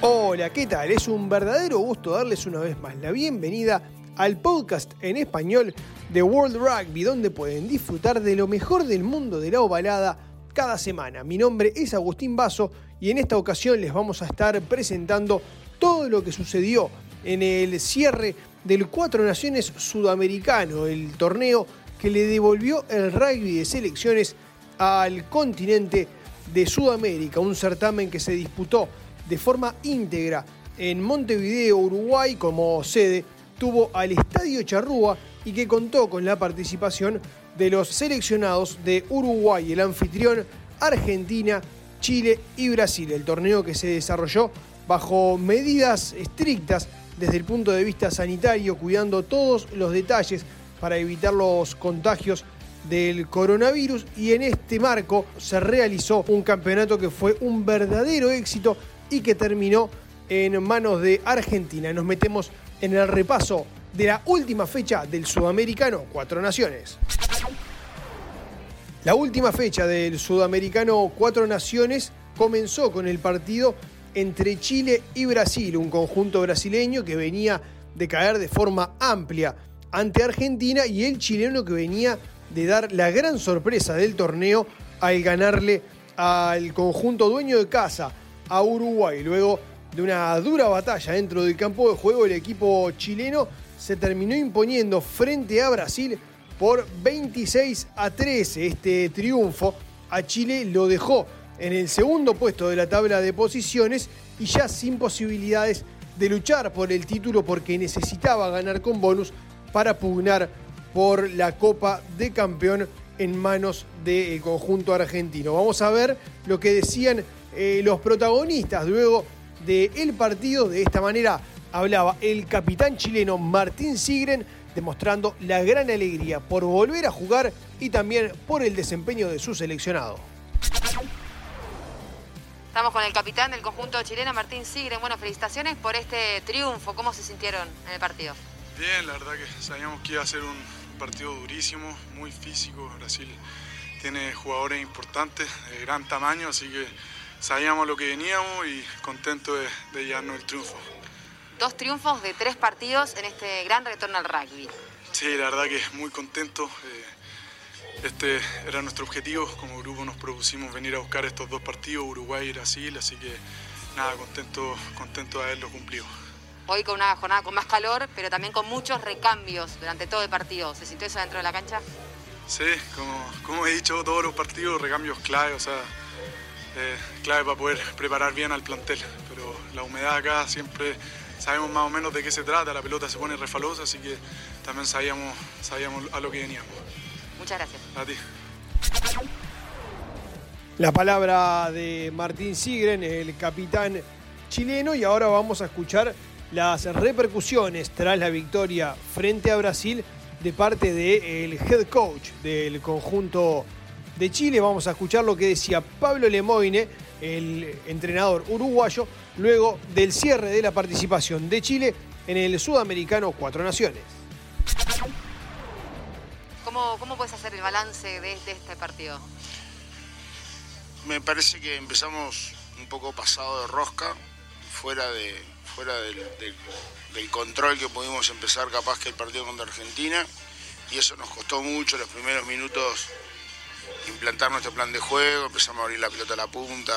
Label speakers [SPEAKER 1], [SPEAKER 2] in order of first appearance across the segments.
[SPEAKER 1] Hola, ¿qué tal? Es un verdadero gusto darles una vez más la bienvenida al podcast en español de World Rugby, donde pueden disfrutar de lo mejor del mundo de la ovalada cada semana. Mi nombre es Agustín Basso y en esta ocasión les vamos a estar presentando todo lo que sucedió en el cierre del Cuatro Naciones Sudamericano, el torneo que le devolvió el rugby de selecciones al continente de Sudamérica, un certamen que se disputó de forma íntegra en Montevideo, Uruguay, como sede, tuvo al Estadio Charrúa y que contó con la participación de los seleccionados de Uruguay, el anfitrión, Argentina, Chile y Brasil. El torneo que se desarrolló bajo medidas estrictas desde el punto de vista sanitario, cuidando todos los detalles para evitar los contagios del coronavirus y en este marco se realizó un campeonato que fue un verdadero éxito y que terminó en manos de Argentina. Nos metemos en el repaso de la última fecha del Sudamericano Cuatro Naciones. La última fecha del Sudamericano Cuatro Naciones comenzó con el partido entre Chile y Brasil, un conjunto brasileño que venía de caer de forma amplia ante Argentina y el chileno que venía de dar la gran sorpresa del torneo al ganarle al conjunto dueño de casa a Uruguay. Luego de una dura batalla dentro del campo de juego, el equipo chileno se terminó imponiendo frente a Brasil por 26 a 13. Este triunfo a Chile lo dejó en el segundo puesto de la tabla de posiciones y ya sin posibilidades de luchar por el título porque necesitaba ganar con bonus para pugnar por la Copa de Campeón en manos del conjunto argentino. Vamos a ver lo que decían eh, los protagonistas luego del partido. De esta manera hablaba el capitán chileno Martín Sigren, demostrando la gran alegría por volver a jugar y también por el desempeño de su seleccionado.
[SPEAKER 2] Estamos con el capitán del conjunto chileno, Martín Sigren. Bueno, felicitaciones por este triunfo. ¿Cómo se sintieron en el partido?
[SPEAKER 3] Bien, la verdad que sabíamos que iba a ser un partido durísimo, muy físico. Brasil tiene jugadores importantes de gran tamaño, así que sabíamos lo que veníamos y contento de, de llevarnos el triunfo.
[SPEAKER 2] Dos triunfos de tres partidos en este gran retorno al rugby.
[SPEAKER 3] Sí, la verdad que muy contento. Eh, este era nuestro objetivo. Como grupo nos propusimos venir a buscar estos dos partidos, Uruguay y Brasil, así que nada, contento, contento de haberlo cumplido.
[SPEAKER 2] Hoy con una jornada con más calor, pero también con muchos recambios durante todo el partido. ¿Se sintió eso dentro de la cancha?
[SPEAKER 3] Sí, como, como he dicho, todos los partidos, recambios clave, o sea, eh, clave para poder preparar bien al plantel. Pero la humedad acá siempre sabemos más o menos de qué se trata, la pelota se pone refalosa, así que también sabíamos, sabíamos a lo que veníamos.
[SPEAKER 2] Muchas gracias.
[SPEAKER 3] A ti.
[SPEAKER 1] La palabra de Martín Sigren, el capitán chileno, y ahora vamos a escuchar las repercusiones tras la victoria frente a Brasil de parte del head coach del conjunto de Chile. Vamos a escuchar lo que decía Pablo Lemoine, el entrenador uruguayo, luego del cierre de la participación de Chile en el Sudamericano Cuatro Naciones.
[SPEAKER 2] ¿Cómo, cómo puedes hacer el balance de, de este partido?
[SPEAKER 4] Me parece que empezamos un poco pasado de rosca, fuera de, fuera del, del- del control que pudimos empezar capaz que el partido contra Argentina y eso nos costó mucho los primeros minutos implantar nuestro plan de juego, empezamos a abrir la pelota a la punta,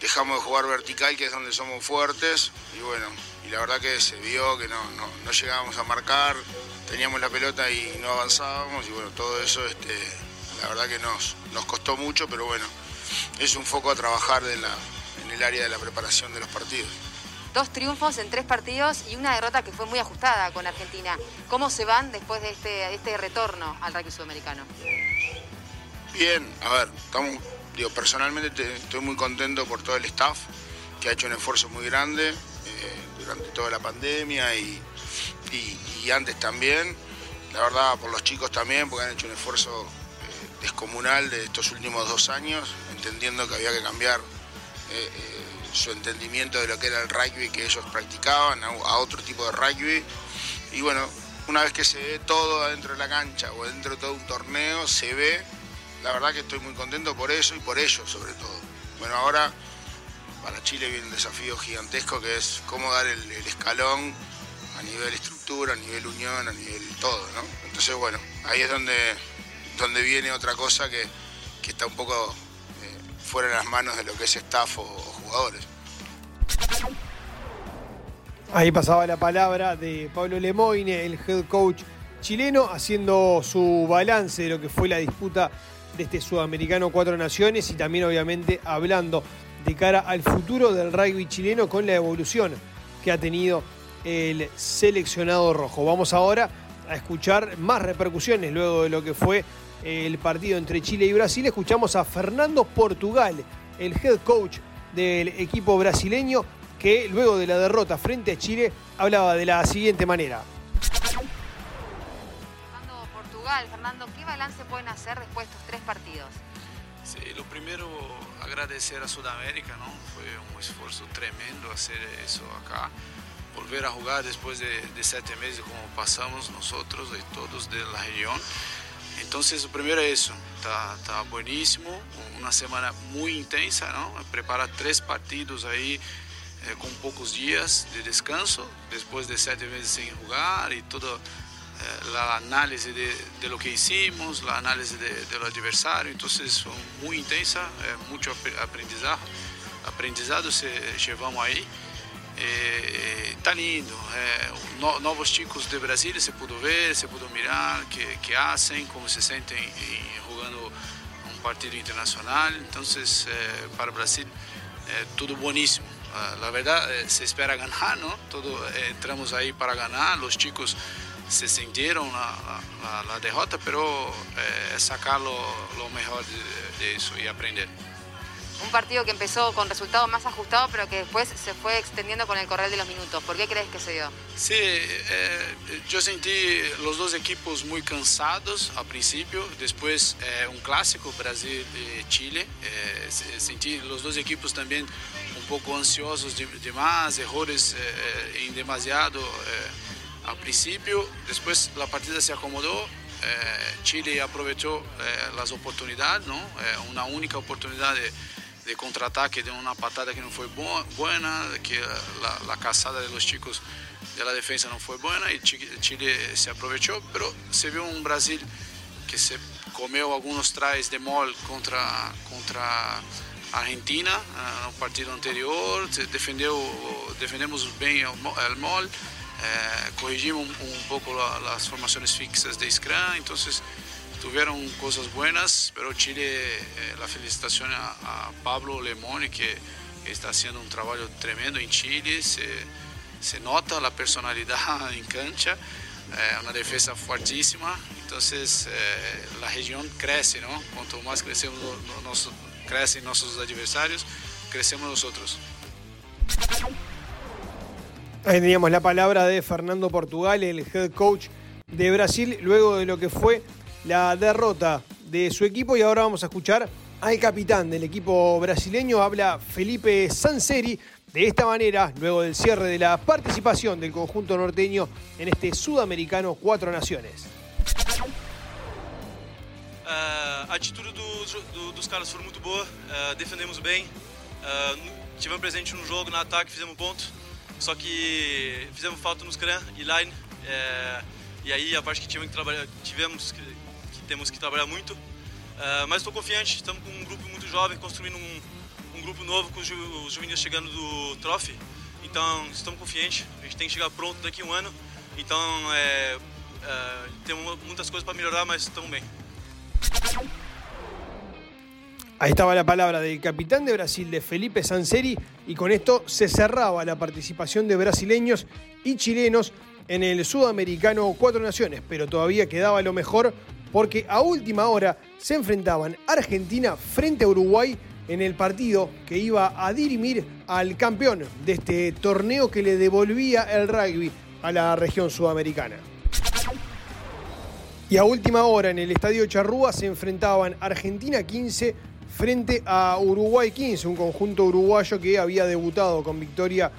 [SPEAKER 4] dejamos de jugar vertical que es donde somos fuertes y bueno, y la verdad que se vio que no, no, llegábamos a marcar, teníamos la pelota y no avanzábamos y bueno, todo eso este, la verdad que nos, nos costó mucho, pero bueno, es un foco a trabajar de la- en el área de la preparación de los partidos.
[SPEAKER 2] Dos triunfos en tres partidos y una derrota que fue muy ajustada con Argentina. ¿Cómo se van después de este, este retorno al rugby sudamericano?
[SPEAKER 4] Bien, a ver, estamos, digo, personalmente te- estoy muy contento por todo el staff que ha hecho un esfuerzo muy grande eh, durante toda la pandemia y, y- antes también. La verdad, por los chicos también, porque han hecho un esfuerzo eh, descomunal de estos últimos dos años, entendiendo que había que cambiar eh, su entendimiento de lo que era el rugby que ellos practicaban a, a otro tipo de rugby. Y bueno, una vez que se ve todo adentro de la cancha o dentro de todo un torneo, se ve la verdad que estoy muy contento por eso y por ellos sobre todo. Bueno, ahora para Chile viene un desafío gigantesco que es cómo dar el, escalón a nivel estructura, a nivel unión, a nivel todo, ¿no? Entonces, bueno, ahí es donde, donde viene otra cosa que, está un poco eh, fuera de las manos de lo que es staff o, jugadores.
[SPEAKER 1] Ahí pasaba la palabra de Pablo Lemoine, el head coach chileno, haciendo su balance de lo que fue la disputa de este sudamericano Cuatro Naciones y también obviamente hablando de cara al futuro del rugby chileno con la evolución que ha tenido el seleccionado rojo. Vamos ahora a escuchar más repercusiones luego de lo que fue el partido entre Chile y Brasil. Escuchamos a Fernando Portugal, el head coach del equipo brasileño, que luego de la derrota frente a Chile hablaba de la siguiente manera.
[SPEAKER 2] Portugal, Fernando, ¿qué balance pueden hacer después de estos tres partidos?
[SPEAKER 5] Sí, lo primero agradecer a Sudamérica, ¿no? Fue un esfuerzo tremendo hacer eso acá. Volver a jugar después de, de meses como pasamos nosotros y todos de la región. Entonces, lo primero es eso, está, está, una semana muy intensa, ¿no? Prepara tres partidos ahí eh, con pocos días de descanso, después de siete meses sin jugar y todo eh, la análisis de, de, lo que hicimos, la análisis de, del adversario, entonces fue muy intensa, eh, mucho aprendizaje, aprendizado se llevamos ahí. Eh, tá lindo, é, no, novos chicos de Brasil se pudo ver, se pudo mirar que, que hacen, como se sentem jogando um partido internacional. Então, é, para Brasil, é tudo boníssimo. A verdade, se espera ganhar, não? Todo, entramos aí para ganhar. Os chicos se sintieron la, la, la derrota, pero eh, sacar lo, lo mejor de, de, eso y aprender.
[SPEAKER 2] Un partido que empezó con resultado más ajustado, pero que después se fue extendiendo con el correr de los minutos. ¿Por qué crees que se dio?
[SPEAKER 5] Sí, eh, yo sentí los dos equipos muy cansados al principio, después eh, un clásico Brasil-Chile. Eh, sentí los dos equipos también un poco ansiosos de, de más, errores eh, en demasiado al principio, después la partida se acomodó, eh, Chile aprovechó eh, las oportunidades, ¿no? Eh, una única oportunidad de, de, contraataque de una patada que no fue buena, que la, la, cazada de los chicos de la defensa no fue buena y Chile se aprovechó, pero se vio un Brasil que se comió algunos trajes de mol contra, contra Argentina en partido anterior, defendió, defendemos bien el, el mol. Eh, corrigimos un, un poco la, las formaciones fixas de Scrum, entonces tuvieron cosas buenas, pero Chile, eh, la felicitación a, a, Pablo Lemone, que está haciendo un trabajo tremendo en Chile, se, se nota la personalidad en cancha, eh, una defensa fuertísima, entonces eh, la región crece, ¿no? Cuanto más crecemos, nos, crecen nuestros adversarios, crecemos.
[SPEAKER 1] Ahí teníamos la palabra de Fernando Portugal, el head coach de Brasil, luego de lo que fue la derrota de su equipo. Y ahora vamos a escuchar al capitán del equipo brasileño, habla Felipe Sanseri. De esta manera, luego del cierre de la participación del conjunto norteño en este sudamericano Cuatro Naciones.
[SPEAKER 6] Uh, a atitude do, do, dos caras foi muito boa, uh, defendemos bem, uh, tivemos presente no jogo, no ataque, fizemos ponto. Só que fizemos falta nos CRAN e line. É, e aí a parte que tivemos que trabalhar, tivemos que, que temos que trabalhar muito. É, mas estou confiante, estamos com um grupo muito jovem, construindo um, um grupo novo com os, ju, os juvenis chegando do Trophy. Então estamos confiantes, a gente tem que chegar pronto daqui a um ano. Então é, é, temos muitas coisas para melhorar, mas estamos bem.
[SPEAKER 1] Ahí estaba la palabra del capitán de Brasil, de Felipe Sanseri, y con esto se cerraba la participación de brasileños y chilenos en el sudamericano Cuatro Naciones, pero todavía quedaba lo mejor porque a última hora se enfrentaban Argentina frente a Uruguay en el partido que iba a dirimir al campeón de este torneo que le devolvía el rugby a la región sudamericana. Y a última hora en el Estadio Charrúa se enfrentaban Argentina 15 frente a Uruguay 15, un conjunto uruguayo que había debutado con victoria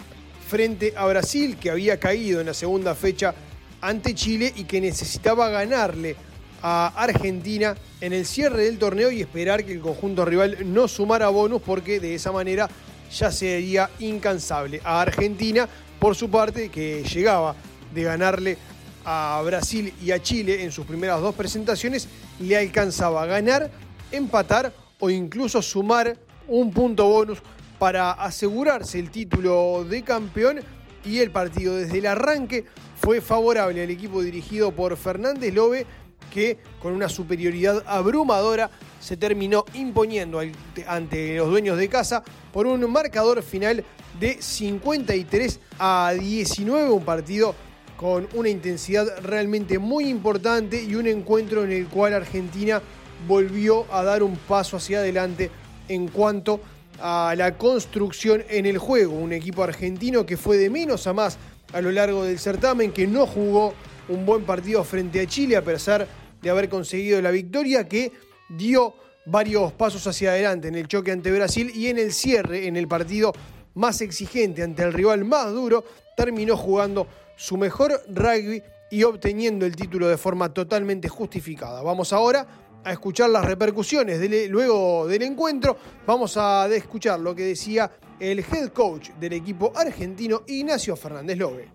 [SPEAKER 1] frente a Brasil, que había caído en la segunda fecha ante Chile y que necesitaba ganarle a Argentina en el cierre del torneo y esperar que el conjunto rival no sumara bonus porque de esa manera ya sería incansable. A Argentina, por su parte, que llegaba de ganarle a Brasil y a Chile en sus primeras dos presentaciones, le alcanzaba a ganar, empatar o incluso sumar un punto bonus para asegurarse el título de campeón y el partido desde el arranque fue favorable al equipo dirigido por Fernández Lobe que con una superioridad abrumadora se terminó imponiendo ante los dueños de casa por un marcador final de 53 a 19, un partido con una intensidad realmente muy importante y un encuentro en el cual Argentina volvió a dar un paso hacia adelante en cuanto a la construcción en el juego. Un equipo argentino que fue de menos a más a lo largo del certamen, que no jugó un buen partido frente a Chile a pesar de haber conseguido la victoria, que dio varios pasos hacia adelante en el choque ante Brasil y en el cierre, en el partido más exigente ante el rival más duro, terminó jugando su mejor rugby y obteniendo el título de forma totalmente justificada. Vamos ahora a escuchar las repercusiones luego del encuentro. Vamos a escuchar lo que decía el head coach del equipo argentino, Ignacio Fernández Lobe.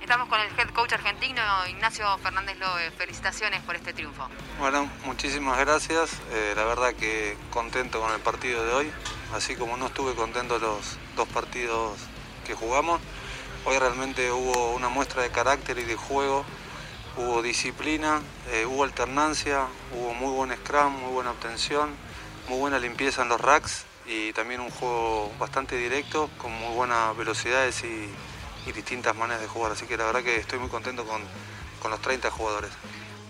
[SPEAKER 2] Estamos con el head coach argentino, Ignacio Fernández Lobe. Felicitaciones por este triunfo.
[SPEAKER 7] Bueno, muchísimas gracias. Eh, la verdad que contento con el partido de hoy, así como no estuve contento los dos partidos que jugamos. Hoy realmente hubo una muestra de carácter y de juego, hubo disciplina, eh, hubo alternancia, hubo muy buen scrum, muy buena obtención, muy buena limpieza en los racks y también un juego bastante directo, con muy buenas velocidades y, distintas maneras de jugar. Así que la verdad que estoy muy contento con, con los 30 jugadores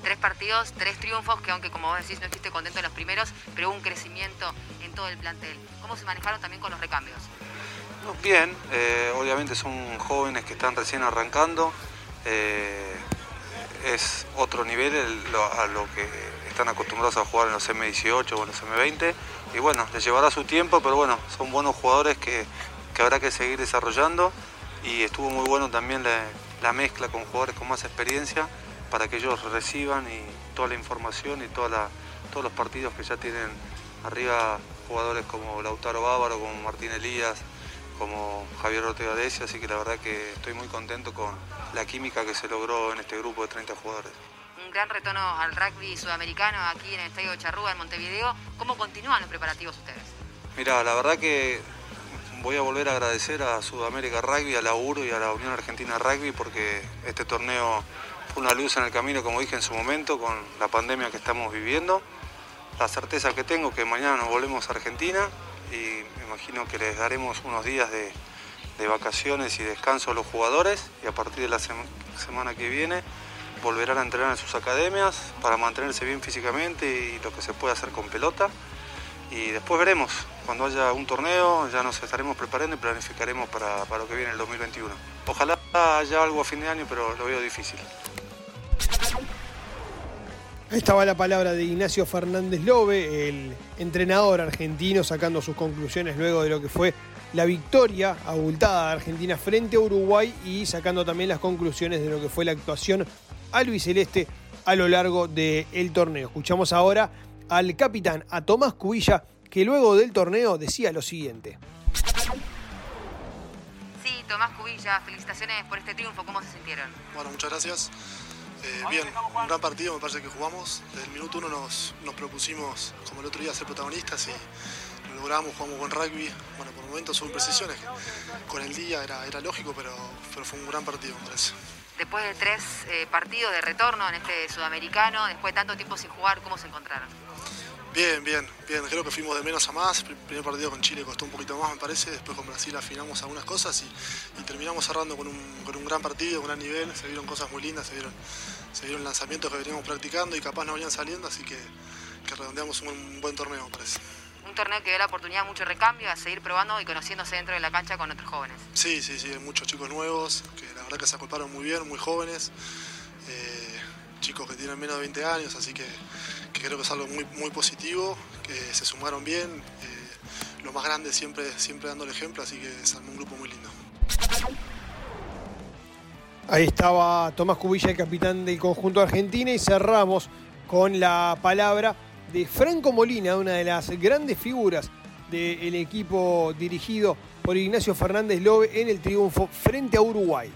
[SPEAKER 2] tres partidos, tres triunfos, que aunque como vos decís no estuviste contento en los primeros, pero hubo un crecimiento en todo el plantel. ¿Cómo se manejaron también con los recambios?
[SPEAKER 7] Bien, eh, obviamente son jóvenes que están recién arrancando. Eh, es otro nivel a lo que están acostumbrados a jugar en los M18 o en los M20. Y bueno, les llevará su tiempo, pero bueno, son buenos jugadores que, habrá que seguir desarrollando. Y estuvo muy bueno también la, mezcla con jugadores con más experiencia para que ellos reciban y toda la información y toda todos los partidos que ya tienen arriba jugadores como Lautaro Bávaro, como Martín Elías, como Javier Ortega de ese, así que la verdad que estoy muy contento con la química que se logró en este grupo de 30 jugadores.
[SPEAKER 2] Un gran retorno al rugby sudamericano aquí en el Estadio Charrúa en Montevideo. ¿Cómo continúan los preparativos ustedes?
[SPEAKER 7] Mira, la verdad que voy a volver a agradecer a Sudamérica Rugby, a la URO y a la Unión Argentina Rugby porque este torneo fue una luz en el camino, como dije en su momento, con la pandemia que estamos viviendo. La certeza que tengo que mañana nos volvemos a Argentina y me imagino que les daremos unos días de, vacaciones y descanso a los jugadores y a partir de la semana que viene volverán a entrenar en sus academias para mantenerse bien físicamente y lo que se puede hacer con pelota. Y después veremos, cuando haya un torneo ya nos estaremos preparando y planificaremos para, para lo que viene el 2021. Ojalá haya algo a fin de año, pero lo veo difícil.
[SPEAKER 1] Ahí estaba la palabra de Ignacio Fernández Lobe, el entrenador argentino, sacando sus conclusiones luego de lo que fue la victoria abultada de Argentina frente a Uruguay y sacando también las conclusiones de lo que fue la actuación albiceleste a lo largo del torneo. Escuchamos ahora al capitán, a Tomás Cubilla, que luego del torneo decía lo siguiente.
[SPEAKER 2] Sí, Tomás Cubilla, felicitaciones por este triunfo, ¿cómo se sintieron?
[SPEAKER 3] Bueno, muchas gracias. Eh, bien, un gran partido me parece que jugamos. Desde el minuto uno nos, propusimos, como el otro día, ser protagonistas y lo logramos, jugamos buen rugby. Bueno, por momentos hubo imprecisiones. Con el día era, era lógico, pero, pero fue un gran partido, me parece.
[SPEAKER 2] Después de tres eh, partidos de retorno en este sudamericano, después de tanto tiempo sin jugar, ¿cómo se encontraron?
[SPEAKER 3] Bien, bien, bien. Creo que fuimos de menos a más. El primer partido con Chile costó un poquito más, me parece. Después con Brasil afinamos algunas cosas y, terminamos cerrando con un, gran partido, con un gran nivel. Se vieron cosas muy lindas, se vieron, se vieron lanzamientos que veníamos practicando y capaz no venían saliendo, así que, redondeamos un, buen torneo, me parece.
[SPEAKER 2] Un torneo que dio la oportunidad mucho recambio, a seguir probando y conociéndose dentro de la cancha con otros jóvenes.
[SPEAKER 3] Sí, sí, sí, hay muchos chicos nuevos que la verdad que se acolparon muy bien, muy jóvenes. Eh, chicos que tienen menos de 20 años, así que creo que es algo muy, muy positivo, que se sumaron bien, eh, lo más grande siempre, siempre dando el ejemplo, así que es un grupo muy lindo.
[SPEAKER 1] Ahí estaba Tomás Cubilla, el capitán del conjunto argentino, y cerramos con la palabra de Franco Molina, una de las grandes figuras del equipo dirigido por Ignacio Fernández Lobe en el triunfo frente a Uruguay.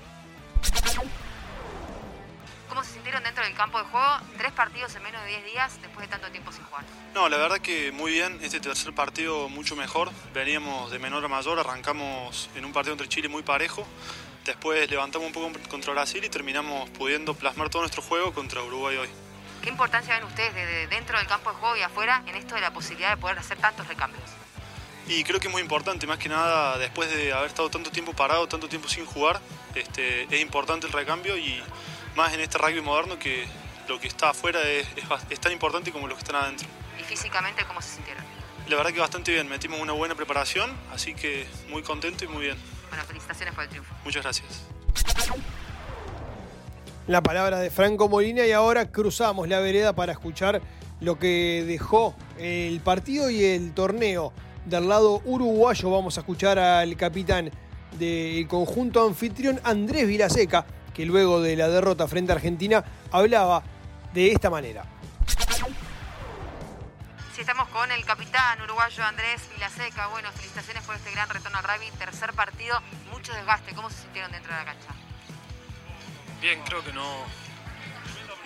[SPEAKER 2] Sintieron dentro del campo de juego? Tres partidos en menos de 10 días después de tanto tiempo sin jugar.
[SPEAKER 7] No, la verdad que muy bien. Este tercer partido mucho mejor. Veníamos de menor a mayor, arrancamos en un partido entre Chile muy parejo. Después levantamos un poco contra Brasil y terminamos pudiendo plasmar todo nuestro juego contra Uruguay hoy.
[SPEAKER 2] ¿Qué importancia ven ustedes desde dentro del campo de juego y afuera en esto de la posibilidad de poder hacer tantos recambios?
[SPEAKER 7] Y creo que es muy importante, más que nada después de haber estado tanto tiempo parado, tanto tiempo sin jugar, este, es importante el recambio y más en este rugby moderno que lo que está afuera es, es, tan importante como lo que está adentro.
[SPEAKER 2] ¿Y físicamente cómo se sintieron?
[SPEAKER 7] La verdad que bastante bien, metimos una buena preparación, así que muy contento y muy bien.
[SPEAKER 2] Bueno, felicitaciones por el triunfo.
[SPEAKER 7] Muchas gracias.
[SPEAKER 1] La palabra de Franco Molina y ahora cruzamos la vereda para escuchar lo que dejó el partido y el torneo. Del lado uruguayo vamos a escuchar al capitán del conjunto anfitrión Andrés Vilaseca, que luego de la derrota frente a Argentina hablaba de esta manera.
[SPEAKER 2] Sí, estamos con el capitán uruguayo Andrés Vilaseca. Bueno, felicitaciones por este gran retorno al rugby. Tercer partido, mucho desgaste. ¿Cómo se sintieron dentro de la cancha?
[SPEAKER 8] Bien, creo que no,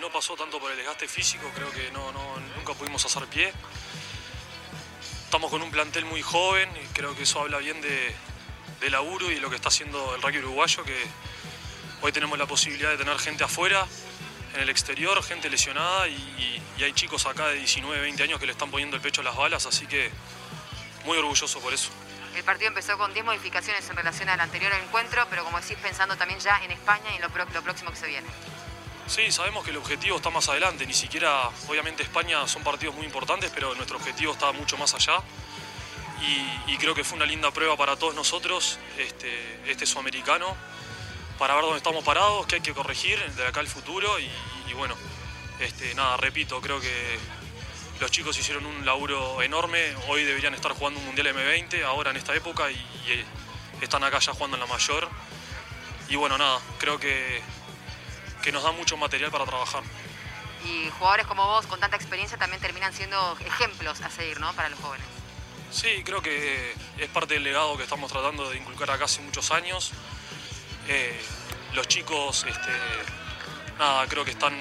[SPEAKER 8] no pasó tanto por el desgaste físico. Creo que no, nunca pudimos hacer pie. Estamos con un plantel muy joven y creo que eso habla bien de, de laburo y de lo que está haciendo el rugby uruguayo, que hoy tenemos la posibilidad de tener gente afuera, en el exterior, gente lesionada y, hay chicos acá de 19, 20 años que le están poniendo el pecho a las balas, así que muy orgulloso por eso.
[SPEAKER 2] El partido empezó con 10 modificaciones en relación al anterior encuentro, pero como decís, pensando también ya en España y en lo, lo próximo que se viene.
[SPEAKER 8] Sí, sabemos que el objetivo está más adelante, ni siquiera, obviamente España son partidos muy importantes, pero nuestro objetivo está mucho más allá. Y, creo que fue una linda prueba para todos nosotros, este, este sudamericano, para ver dónde estamos parados, qué hay que corregir de acá al futuro. Y, bueno, este, nada, repito, creo que los chicos hicieron un laburo enorme, hoy deberían estar jugando un Mundial M20, ahora en esta época, y, y están acá ya jugando en la mayor. Y bueno, nada, creo que que nos da mucho material para trabajar.
[SPEAKER 2] Y jugadores como vos, con tanta experiencia, también terminan siendo ejemplos a seguir, ¿no? Para los jóvenes.
[SPEAKER 8] Sí, creo que es parte del legado que estamos tratando de inculcar acá hace muchos años. Eh, los chicos, este, nada, creo que están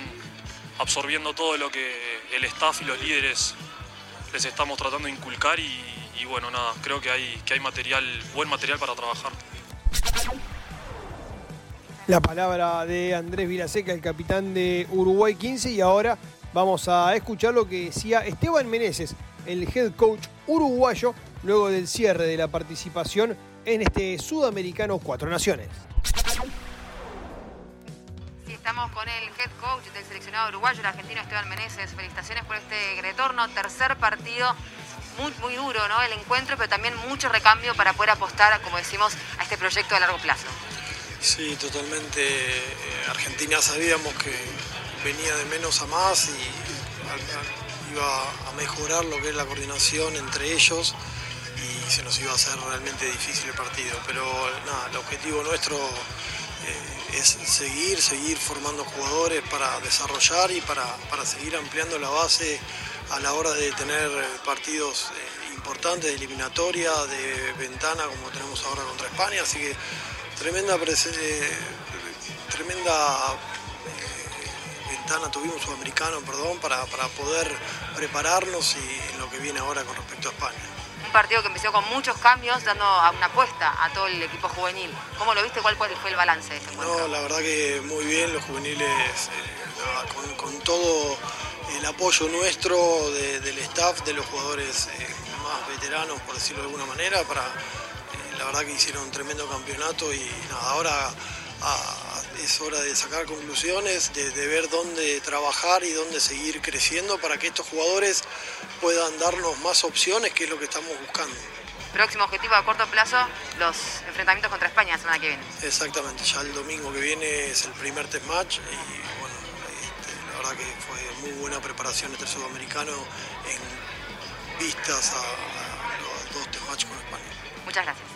[SPEAKER 8] absorbiendo todo lo que el staff y los líderes les estamos tratando de inculcar y, bueno, nada, creo que hay, que hay material, buen material para trabajar.
[SPEAKER 1] La palabra de Andrés Vilaseca, el capitán de Uruguay 15, y ahora vamos a escuchar lo que decía Esteban Meneses, el head coach uruguayo, luego del cierre de la participación en este Sudamericano Cuatro Naciones.
[SPEAKER 2] Estamos con el head coach del seleccionado uruguayo, el argentino Esteban Meneses. Felicitaciones por este retorno, tercer partido muy, muy duro, ¿no? El encuentro, pero también mucho recambio para poder apostar, como decimos, a este proyecto a largo plazo.
[SPEAKER 9] Sí, totalmente. Eh, Argentina sabíamos que venía de menos a más y iba a mejorar lo que es la coordinación entre ellos y se nos iba a hacer realmente difícil el partido. Pero nada, el objetivo nuestro es seguir, seguir formando jugadores para desarrollar y para, seguir ampliando la base a la hora de tener partidos eh, importantes de eliminatoria, de ventana como tenemos ahora contra España. Así que tremenda, eh, tremenda eh, ventana tuvimos sudamericano, perdón, para, poder prepararnos y en lo que viene ahora con respecto a España.
[SPEAKER 2] Un partido que empezó con muchos cambios, dando una apuesta a todo el equipo juvenil. ¿Cómo lo viste? ¿Cuál fue el balance de este
[SPEAKER 9] No, la verdad que muy bien, los juveniles, eh, con, todo el apoyo nuestro del staff, de los jugadores más veteranos, por decirlo de alguna manera, para la verdad que hicieron un tremendo campeonato y nada, ahora ah, es hora de sacar conclusiones, de, ver dónde trabajar y dónde seguir creciendo para que estos jugadores puedan darnos más opciones, que es lo que estamos buscando.
[SPEAKER 2] Próximo objetivo a corto plazo, los enfrentamientos contra España la semana que viene.
[SPEAKER 9] Exactamente, ya el domingo que viene es el primer test match y bueno, este, la verdad que fue muy buena preparación este sudamericano en vistas a, a los dos test match con España.
[SPEAKER 2] Muchas gracias.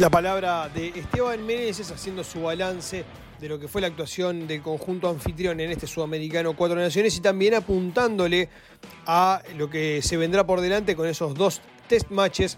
[SPEAKER 1] La palabra de Esteban Meneses haciendo su balance de lo que fue la actuación del conjunto anfitrión en este sudamericano Cuatro Naciones y también apuntándole a lo que se vendrá por delante con esos dos test matches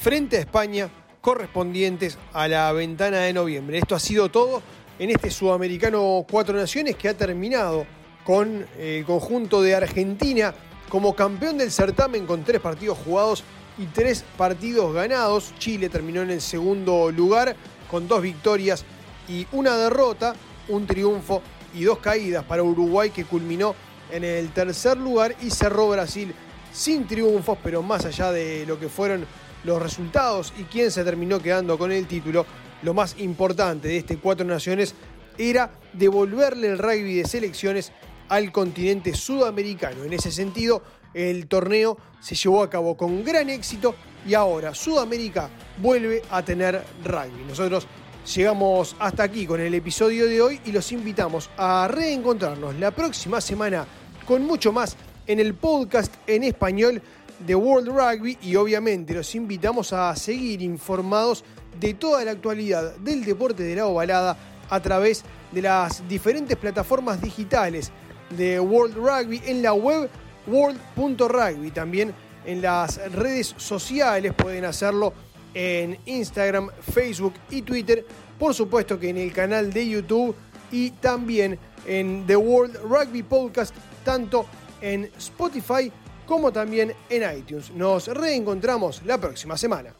[SPEAKER 1] frente a España correspondientes a la ventana de noviembre. Esto ha sido todo en este sudamericano Cuatro Naciones que ha terminado con el conjunto de Argentina como campeón del certamen con tres partidos jugados y tres partidos ganados. Chile terminó en el segundo lugar con dos victorias y una derrota, un triunfo y dos caídas para Uruguay que culminó en el tercer lugar y cerró Brasil sin triunfos, pero más allá de lo que fueron los resultados y quién se terminó quedando con el título, lo más importante de este Cuatro Naciones era devolverle el rugby de selecciones al continente sudamericano. En ese sentido, el torneo se llevó a cabo con gran éxito y ahora Sudamérica vuelve a tener rugby. Nosotros llegamos hasta aquí con el episodio de hoy y los invitamos a reencontrarnos la próxima semana con mucho más en el podcast en español de World Rugby y obviamente los invitamos a seguir informados de toda la actualidad del deporte de la ovalada a través de las diferentes plataformas digitales de World Rugby en la web world.rugby. También en las redes sociales pueden hacerlo en Instagram, Facebook y Twitter. Por supuesto que en el canal de YouTube y también en The World Rugby Podcast, tanto en Spotify como también en iTunes. Nos reencontramos la próxima semana.